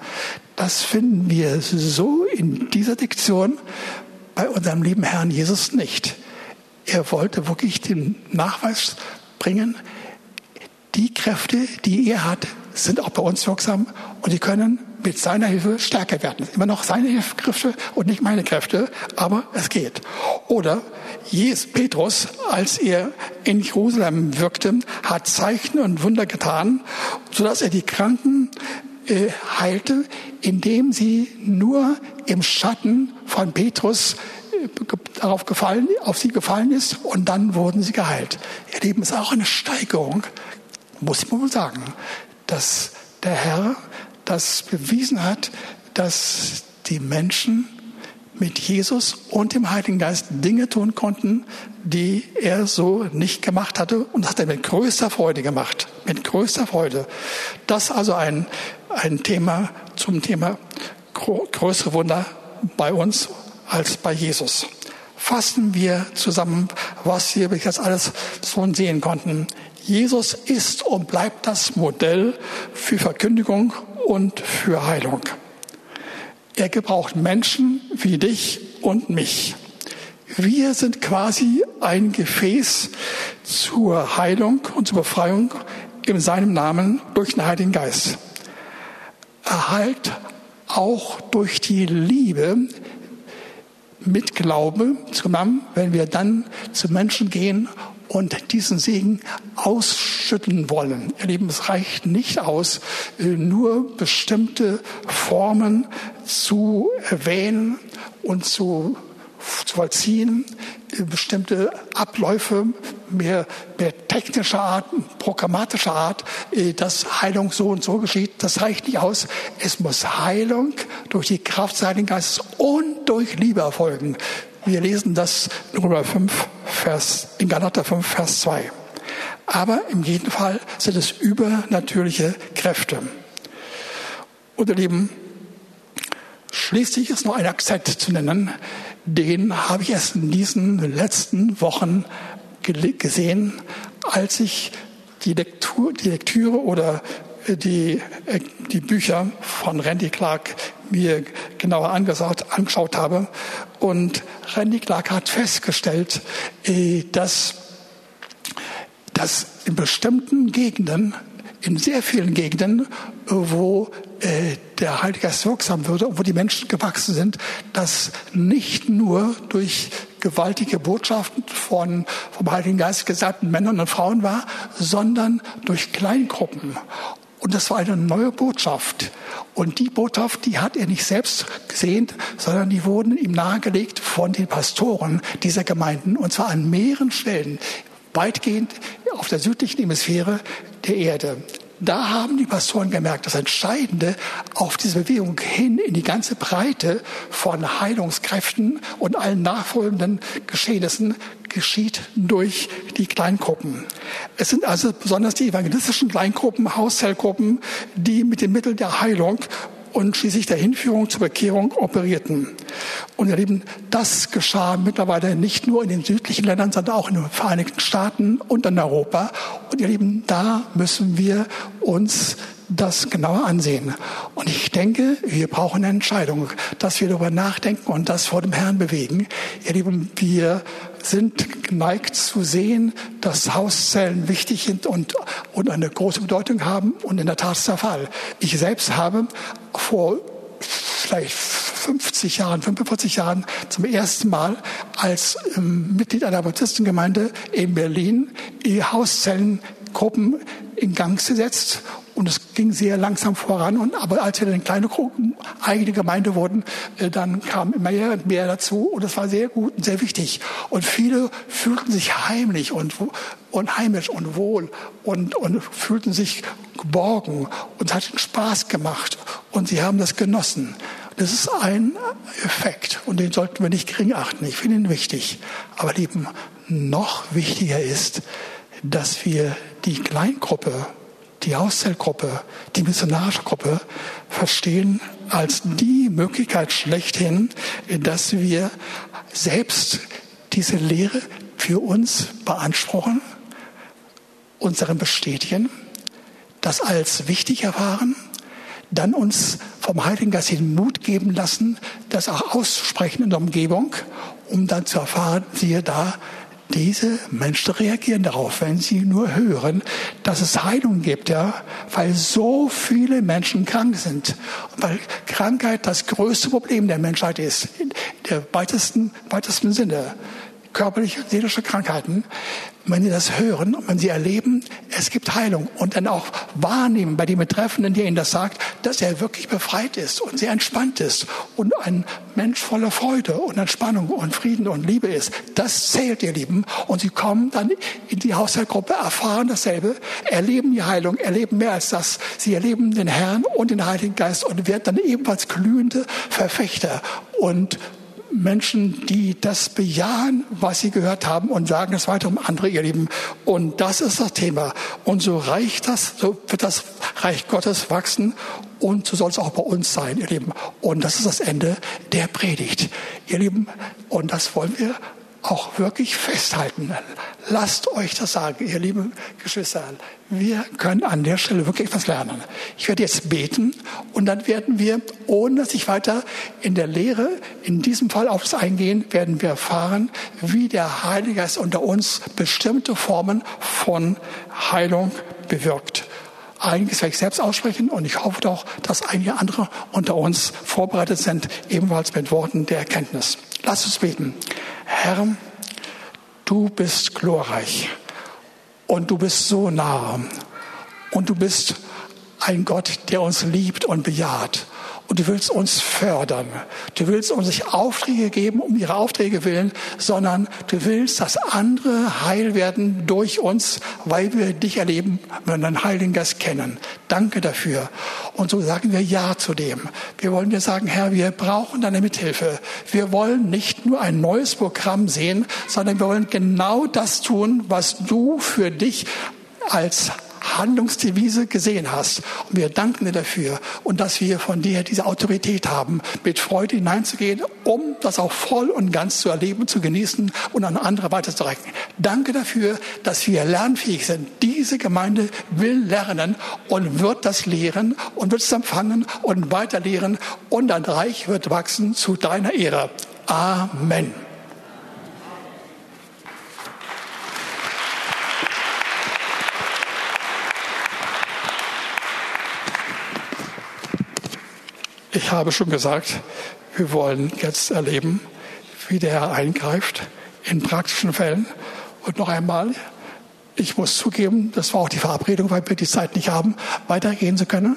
Das finden wir so in dieser Diktion bei unserem lieben Herrn Jesus nicht. Er wollte wirklich den Nachweis bringen, die Kräfte, die er hat, sind auch bei uns wirksam und die können mit seiner Hilfe stärker werden. Immer noch seine Kräfte und nicht meine Kräfte, aber es geht. Oder Jesus, Petrus, als er in Jerusalem wirkte, hat Zeichen und Wunder getan, sodass er die Kranken äh, heilte, indem sie nur im Schatten von Petrus darauf gefallen, auf sie gefallen ist und dann wurden sie geheilt. Ihr Leben ist auch eine Steigerung, muss man wohl sagen, dass der Herr das bewiesen hat, dass die Menschen mit Jesus und dem Heiligen Geist Dinge tun konnten, die er so nicht gemacht hatte und das hat er mit größter Freude gemacht, mit größter Freude. Das also ein, ein Thema zum Thema größere Wunder bei uns als bei Jesus. Fassen wir zusammen, was wir jetzt alles so sehen konnten. Jesus ist und bleibt das Modell für Verkündigung und für Heilung. Er gebraucht Menschen wie dich und mich. Wir sind quasi ein Gefäß zur Heilung und zur Befreiung in seinem Namen durch den Heiligen Geist. Erhalt auch durch die Liebe, mit Glaube zusammen, wenn wir dann zu Menschen gehen und diesen Segen ausschütten wollen. Ihr Lieben, es reicht nicht aus, äh, nur bestimmte Formen zu erwähnen und zu, zu vollziehen, äh, bestimmte Abläufe mehr, mehr technischer Art, programmatischer Art, äh, dass Heilung so und so geschieht. Das reicht nicht aus. Es muss Heilung durch die Kraft Heiligen Geistes und durch Liebe erfolgen. Wir lesen das in Römer 5, Vers, in Galater 5, Vers 2. Aber im jeden Fall sind es übernatürliche Kräfte. Und ihr Lieben, schließlich ist noch ein Akzent zu nennen, den habe ich erst in diesen letzten Wochen gesehen, als ich die, Lektur, die Lektüre oder die, äh, die Bücher von Randy Clark mir genauer angeschaut, angeschaut habe. Und Randy Clark hat festgestellt, äh, dass, dass in bestimmten Gegenden, in sehr vielen Gegenden, wo äh, der Heilige Geist wirksam würde, wo die Menschen gewachsen sind, dass nicht nur durch gewaltige Botschaften von, vom Heiligen Geist gesandten Männern und Frauen war, sondern durch Kleingruppen. Und das war eine neue Botschaft. Und die Botschaft, die hat er nicht selbst gesehen, sondern die wurden ihm nahegelegt von den Pastoren dieser Gemeinden. Und zwar an mehreren Stellen, weitgehend auf der südlichen Hemisphäre der Erde. Da haben die Pastoren gemerkt, das Entscheidende auf diese Bewegung hin in die ganze Breite von Heilungskräften und allen nachfolgenden Geschehnissen geschieht durch die Kleingruppen. Es sind also besonders die evangelistischen Kleingruppen, Hauszellgruppen, die mit den Mitteln der Heilung und schließlich der Hinführung zur Bekehrung operierten. Und ihr Lieben, das geschah mittlerweile nicht nur in den südlichen Ländern, sondern auch in den Vereinigten Staaten und in Europa. Und ihr Lieben, da müssen wir uns das genauer ansehen. Und ich denke, wir brauchen eine Entscheidung, dass wir darüber nachdenken und das vor dem Herrn bewegen. Ihr Lieben, wir sind geneigt zu sehen, dass Hauszellen wichtig sind und, und eine große Bedeutung haben. Und in der Tat ist der Fall. Ich selbst habe vor vielleicht 50 Jahren, 45 Jahren zum ersten Mal als ähm, Mitglied einer Baptistengemeinde in Berlin Hauszellengruppen in Gang gesetzt und es ging sehr langsam voran. Und, aber als wir dann kleine Gruppen, eigene Gemeinde wurden, äh, dann kam immer mehr und mehr dazu. Und das war sehr gut und sehr wichtig. Und viele fühlten sich heimlich und, und heimisch und wohl und, und fühlten sich geborgen. Und es hat Spaß gemacht. Und sie haben das genossen. Das ist ein Effekt und den sollten wir nicht gering achten. Ich finde ihn wichtig. Aber lieben, noch wichtiger ist, dass wir die Kleingruppe die Auszellgruppe, die missionarische Gruppe verstehen als die Möglichkeit schlechthin, dass wir selbst diese Lehre für uns beanspruchen, unseren bestätigen, das als wichtig erfahren, dann uns vom Heiligen Geist den Mut geben lassen, das auch auszusprechen in der Umgebung, um dann zu erfahren, siehe da, diese Menschen reagieren darauf, wenn sie nur hören, dass es Heilung gibt, ja, weil so viele Menschen krank sind. Und weil Krankheit das größte Problem der Menschheit ist, in der weitesten, weitesten Sinne körperliche und seelische Krankheiten, wenn sie das hören und wenn sie erleben, es gibt Heilung und dann auch wahrnehmen bei dem Betreffenden, der ihnen das sagt, dass er wirklich befreit ist und sehr entspannt ist und ein Mensch voller Freude und Entspannung und Frieden und Liebe ist. Das zählt, ihr Lieben. Und sie kommen dann in die Haushaltgruppe, erfahren dasselbe, erleben die Heilung, erleben mehr als das. Sie erleben den Herrn und den Heiligen Geist und werden dann ebenfalls glühende Verfechter und Menschen, die das bejahen, was sie gehört haben und sagen es weiter um andere, ihr Lieben. Und das ist das Thema. Und so reicht das, so wird das Reich Gottes wachsen und so soll es auch bei uns sein, ihr Lieben. Und das ist das Ende der Predigt, ihr Lieben. Und das wollen wir auch wirklich festhalten. Lasst euch das sagen, ihr lieben Geschwister. Wir können an der Stelle wirklich etwas lernen. Ich werde jetzt beten und dann werden wir, ohne dass ich weiter in der Lehre, in diesem Fall auf das eingehen, werden wir erfahren, wie der Heilige Geist unter uns bestimmte Formen von Heilung bewirkt einiges werde ich selbst aussprechen und ich hoffe doch, dass einige andere unter uns vorbereitet sind, ebenfalls mit Worten der Erkenntnis. Lass uns beten. Herr, du bist glorreich und du bist so nah und du bist ein Gott, der uns liebt und bejaht. Und du willst uns fördern. Du willst uns nicht Aufträge geben um ihre Aufträge willen, sondern du willst, dass andere heil werden durch uns, weil wir dich erleben, wenn wir den Heiligen Geist kennen. Danke dafür. Und so sagen wir Ja zu dem. Wir wollen dir sagen, Herr, wir brauchen deine Mithilfe. Wir wollen nicht nur ein neues Programm sehen, sondern wir wollen genau das tun, was du für dich als Handlungsdevise gesehen hast. Und wir danken dir dafür und dass wir von dir diese Autorität haben, mit Freude hineinzugehen, um das auch voll und ganz zu erleben, zu genießen und an andere weiterzureichen. Danke dafür, dass wir lernfähig sind. Diese Gemeinde will lernen und wird das lehren und wird es empfangen und weiterlehren und dein Reich wird wachsen zu deiner Ehre. Amen. Ich habe schon gesagt, wir wollen jetzt erleben, wie der Herr eingreift in praktischen Fällen. Und noch einmal, ich muss zugeben, das war auch die Verabredung, weil wir die Zeit nicht haben, weitergehen zu können,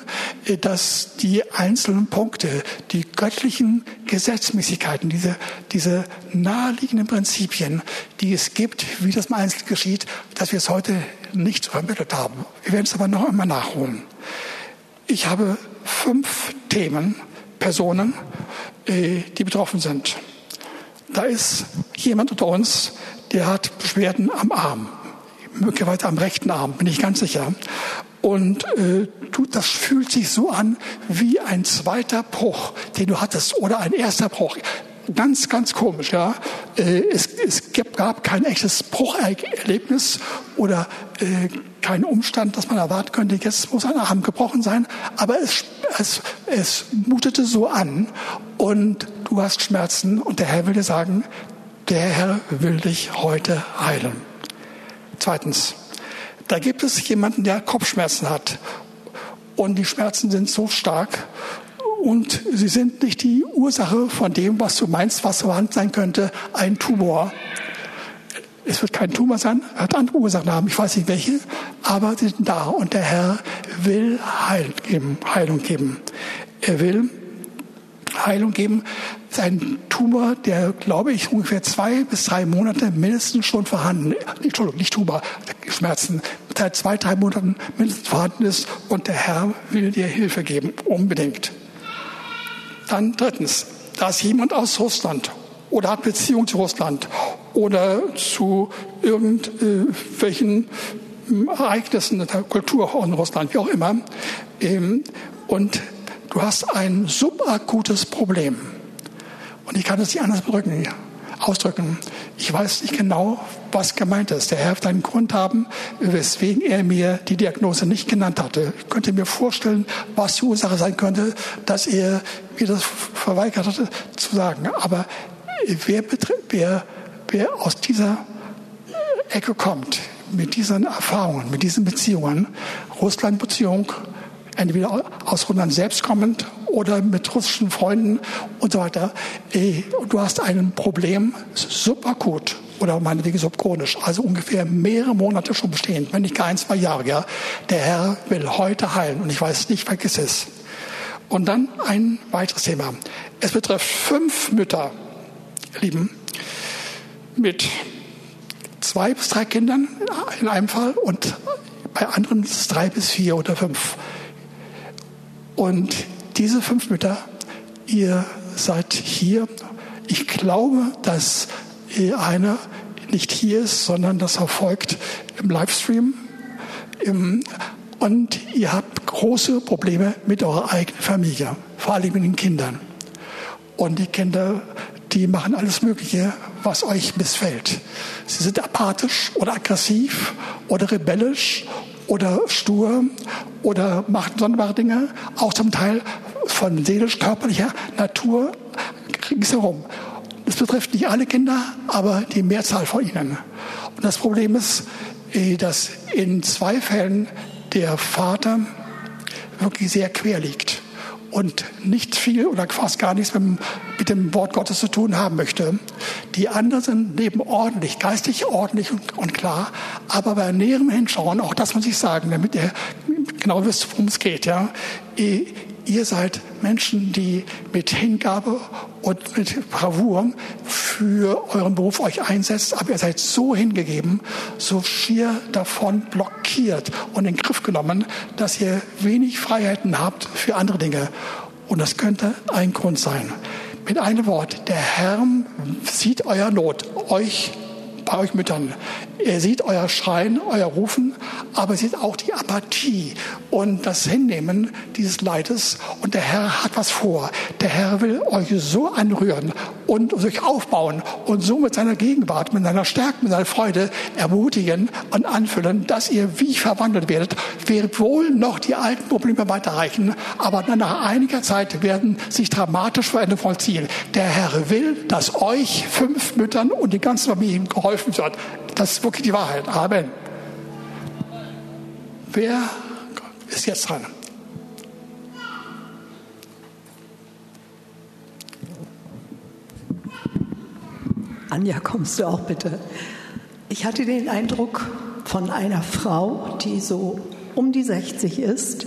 dass die einzelnen Punkte, die göttlichen Gesetzmäßigkeiten, diese, diese naheliegenden Prinzipien, die es gibt, wie das im Einzelnen geschieht, dass wir es heute nicht vermittelt haben. Wir werden es aber noch einmal nachholen. Ich habe fünf Themen, Personen, äh, die betroffen sind. Da ist jemand unter uns, der hat Beschwerden am Arm, möglicherweise am rechten Arm, bin ich ganz sicher. Und äh, du, das fühlt sich so an wie ein zweiter Bruch, den du hattest, oder ein erster Bruch. Ganz, ganz komisch, ja. Äh, es, es gab kein echtes Brucherlebnis oder äh, kein Umstand, dass man erwarten könnte, jetzt muss ein Arm gebrochen sein. Aber es, es, es mutete so an und du hast Schmerzen und der Herr will dir sagen, der Herr will dich heute heilen. Zweitens, da gibt es jemanden, der Kopfschmerzen hat und die Schmerzen sind so stark und sie sind nicht die Ursache von dem, was du meinst, was vorhanden sein könnte, ein Tumor. Es wird kein Tumor sein, hat andere Ursachen haben, ich weiß nicht welche, aber sie sind da und der Herr will Heil geben, Heilung geben. Er will Heilung geben. Sein Tumor, der, glaube ich, ungefähr zwei bis drei Monate mindestens schon vorhanden, Entschuldigung, nicht Tumor, Schmerzen, seit zwei, drei Monaten mindestens vorhanden ist und der Herr will dir Hilfe geben, unbedingt. Dann drittens, da ist jemand aus Russland oder hat Beziehung zu Russland oder zu irgendwelchen hm, Ereignissen der Kultur in Russland, wie auch immer. Ähm, und du hast ein subakutes Problem. Und ich kann es nicht anders drücken ausdrücken. Ich weiß nicht genau, was gemeint ist. Der Herr wird einen Grund haben, weswegen er mir die Diagnose nicht genannt hatte. Ich könnte mir vorstellen, was die Ursache sein könnte, dass er mir das verweigert hatte zu sagen. Aber wer, wer, wer aus dieser Ecke kommt, mit diesen Erfahrungen, mit diesen Beziehungen, Russland-Beziehung, entweder aus Russland selbst kommend oder mit russischen Freunden und so weiter. Äh, du hast ein Problem subakut oder meinetwegen subchronisch, also ungefähr mehrere Monate schon bestehend, wenn nicht gar ein, zwei Jahre. Ja. Der Herr will heute heilen und ich weiß nicht, welches es ist. Und dann ein weiteres Thema. Es betrifft fünf Mütter, Lieben, mit zwei bis drei Kindern in einem Fall und bei anderen drei bis vier oder fünf. Und diese fünf Mütter, ihr seid hier. Ich glaube, dass einer nicht hier ist, sondern das erfolgt im Livestream. Und ihr habt große Probleme mit eurer eigenen Familie, vor allem mit den Kindern. Und die Kinder, die machen alles Mögliche, was euch missfällt. Sie sind apathisch oder aggressiv oder rebellisch oder stur oder machen sonderbare Dinge, auch zum Teil von seelisch-körperlicher Natur ringsherum. Das betrifft nicht alle Kinder, aber die Mehrzahl von ihnen. Und das Problem ist, äh, dass in zwei Fällen der Vater wirklich sehr quer liegt und nicht viel oder fast gar nichts mit, mit dem Wort Gottes zu tun haben möchte. Die anderen leben ordentlich, geistig ordentlich und, und klar, aber bei näherem Hinschauen, auch das muss ich sagen, damit ihr genau wisst, worum es geht, ja, Ihr seid Menschen, die mit Hingabe und mit Bravour für euren Beruf euch einsetzt, aber ihr seid so hingegeben, so schier davon blockiert und in den Griff genommen, dass ihr wenig Freiheiten habt für andere Dinge. Und das könnte ein Grund sein. Mit einem Wort, der Herr sieht euer Not, euch bei euch Müttern. Er sieht euer Schreien, euer Rufen, aber er sieht auch die Apathie und das Hinnehmen dieses Leides. Und der Herr hat was vor. Der Herr will euch so anrühren und euch aufbauen und so mit seiner Gegenwart, mit seiner Stärke, mit seiner Freude ermutigen und anfüllen, dass ihr wie verwandelt werdet. Wird wohl noch die alten Probleme weiterreichen, aber nach einiger Zeit werden sich dramatisch Veränderungen vollziehen. Der Herr will, dass euch fünf Müttern und die ganzen Familien geholfen wird. Das ist wirklich die Wahrheit. Amen. Wer ist jetzt dran? Anja, kommst du auch bitte? Ich hatte den Eindruck von einer Frau, die so um die 60 ist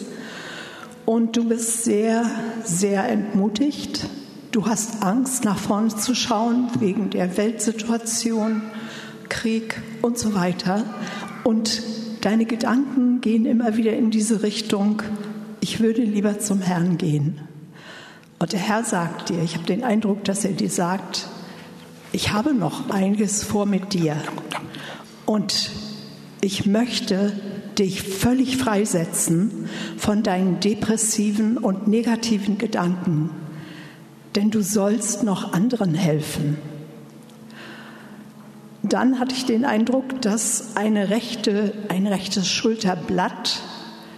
und du bist sehr, sehr entmutigt. Du hast Angst, nach vorne zu schauen wegen der Weltsituation Krieg und so weiter. Und deine Gedanken gehen immer wieder in diese Richtung, ich würde lieber zum Herrn gehen. Und der Herr sagt dir, ich habe den Eindruck, dass er dir sagt, ich habe noch einiges vor mit dir. Und ich möchte dich völlig freisetzen von deinen depressiven und negativen Gedanken. Denn du sollst noch anderen helfen dann hatte ich den Eindruck, dass eine rechte, ein rechtes Schulterblatt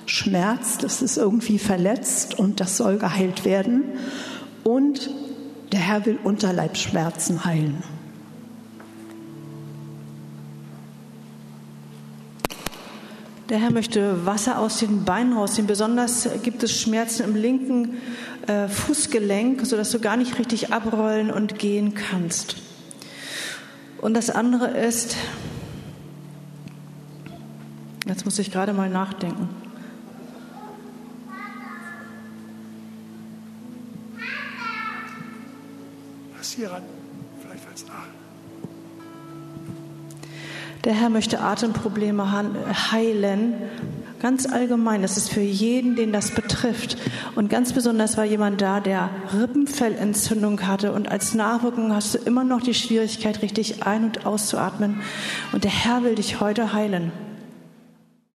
schmerzt, das ist irgendwie verletzt und das soll geheilt werden. Und der Herr will Unterleibsschmerzen heilen. Der Herr möchte Wasser aus den Beinen rausziehen. Besonders gibt es Schmerzen im linken äh, Fußgelenk, sodass du gar nicht richtig abrollen und gehen kannst. Und das andere ist, jetzt muss ich gerade mal nachdenken. Was hier ran? Vielleicht fällt es nach. Der Herr möchte Atemprobleme heilen Ganz allgemein, das ist für jeden, den das betrifft. Und ganz besonders war jemand da, der Rippenfellentzündung hatte und als Nachwirkung hast du immer noch die Schwierigkeit, richtig ein- und auszuatmen. Und der Herr will dich heute heilen.